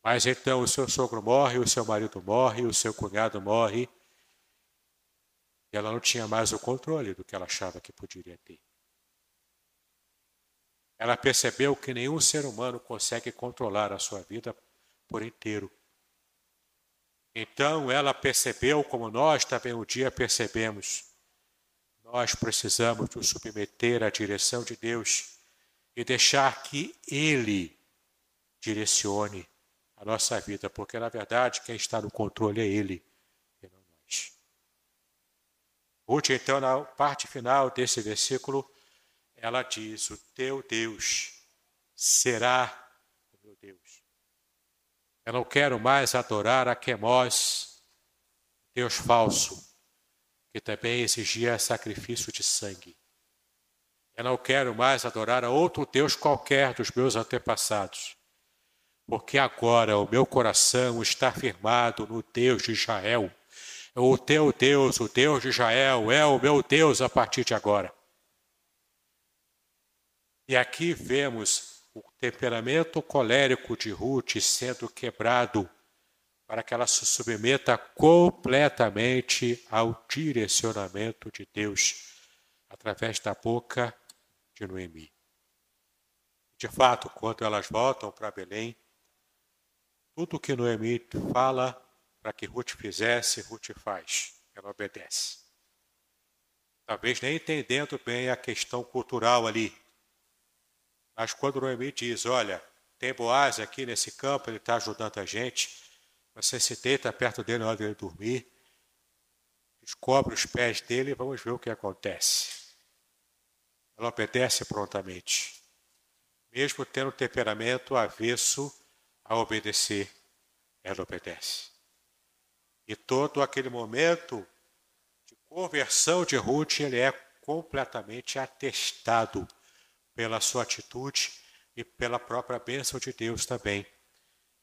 Mas então o seu sogro morre, o seu marido morre, o seu cunhado morre, E ela não tinha mais o controle do que ela achava que poderia ter. Ela percebeu que nenhum ser humano consegue controlar a sua vida por inteiro. Então ela percebeu, como nós também um dia percebemos, nós precisamos nos submeter à direção de Deus e deixar que Ele direcione a nossa vida, porque na verdade quem está no controle é Ele e não nós. Ruth, então, na parte final desse versículo, ela diz: O teu Deus será. Eu não quero mais adorar a Quemós, Deus falso, que também exigia sacrifício de sangue. Eu não quero mais adorar a outro Deus qualquer dos meus antepassados, porque agora o meu coração está firmado no Deus de Israel. O teu Deus, o Deus de Israel, é o meu Deus a partir de agora. E aqui vemos temperamento colérico de Ruth sendo quebrado para que ela se submeta completamente ao direcionamento de Deus através da boca de Noemi. De fato, quando elas voltam para Belém, tudo que Noemi fala para que Ruth fizesse, Ruth faz, ela obedece. Talvez nem entendendo bem a questão cultural ali, mas quando Noemi diz, olha, tem Boaz aqui nesse campo, ele está ajudando a gente, você se deita perto dele na hora dele dormir, descobre os pés dele e vamos ver o que acontece. Ela obedece prontamente, mesmo tendo temperamento avesso a obedecer, ela obedece. E todo aquele momento de conversão de Ruth, ele é completamente atestado pela sua atitude e pela própria bênção de Deus também.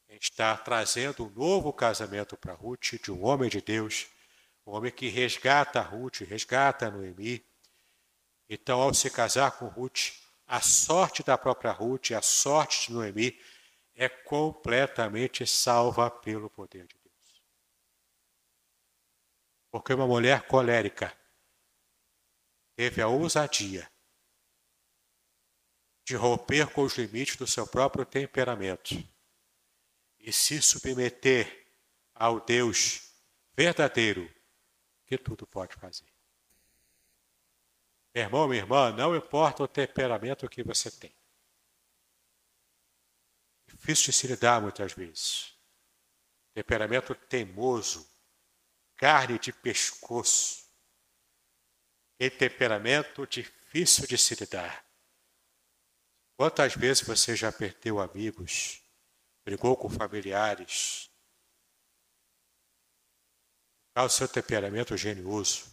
Está trazendo um novo casamento para Ruth, de um homem de Deus, um homem que resgata Ruth, resgata Noemi. Então, ao se casar com Ruth, a sorte da própria Ruth, a sorte de Noemi, é completamente salva pelo poder de Deus. Porque uma mulher colérica teve a ousadia de romper com os limites do seu próprio temperamento e se submeter ao Deus verdadeiro que tudo pode fazer. Meu irmão, minha irmã, não importa o temperamento que você tem. Difícil de se lidar muitas vezes. Temperamento teimoso, carne de pescoço. E temperamento difícil de se lidar. Quantas vezes você já perdeu amigos, brigou com familiares, por causa do seu temperamento genioso?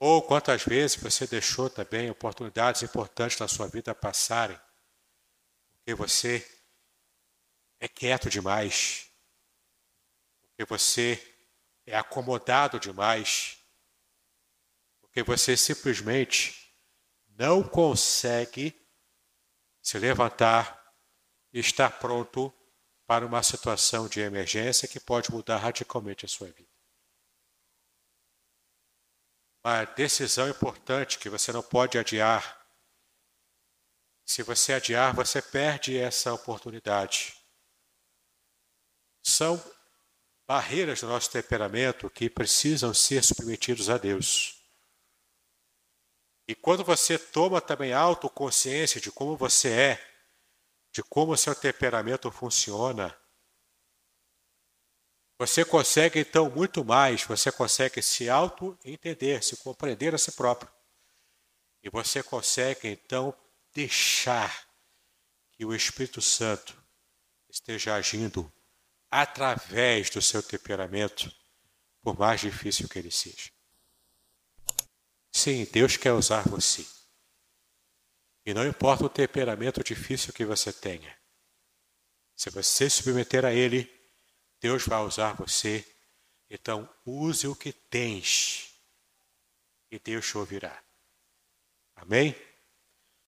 Ou quantas vezes você deixou também oportunidades importantes na sua vida passarem, porque você é quieto demais, porque você é acomodado demais, porque você simplesmente não consegue se levantar e estar pronto para uma situação de emergência que pode mudar radicalmente a sua vida. Uma decisão importante que você não pode adiar. Se você adiar, você perde essa oportunidade. São barreiras do nosso temperamento que precisam ser submetidos a Deus. E quando você toma também autoconsciência de como você é, de como o seu temperamento funciona, você consegue então muito mais, você consegue se auto-entender, se compreender a si próprio. E você consegue então deixar que o Espírito Santo esteja agindo através do seu temperamento, por mais difícil que ele seja. Sim, Deus quer usar você. E não importa o temperamento difícil que você tenha. Se você se submeter a Ele, Deus vai usar você. Então, use o que tens e Deus te ouvirá. Amém?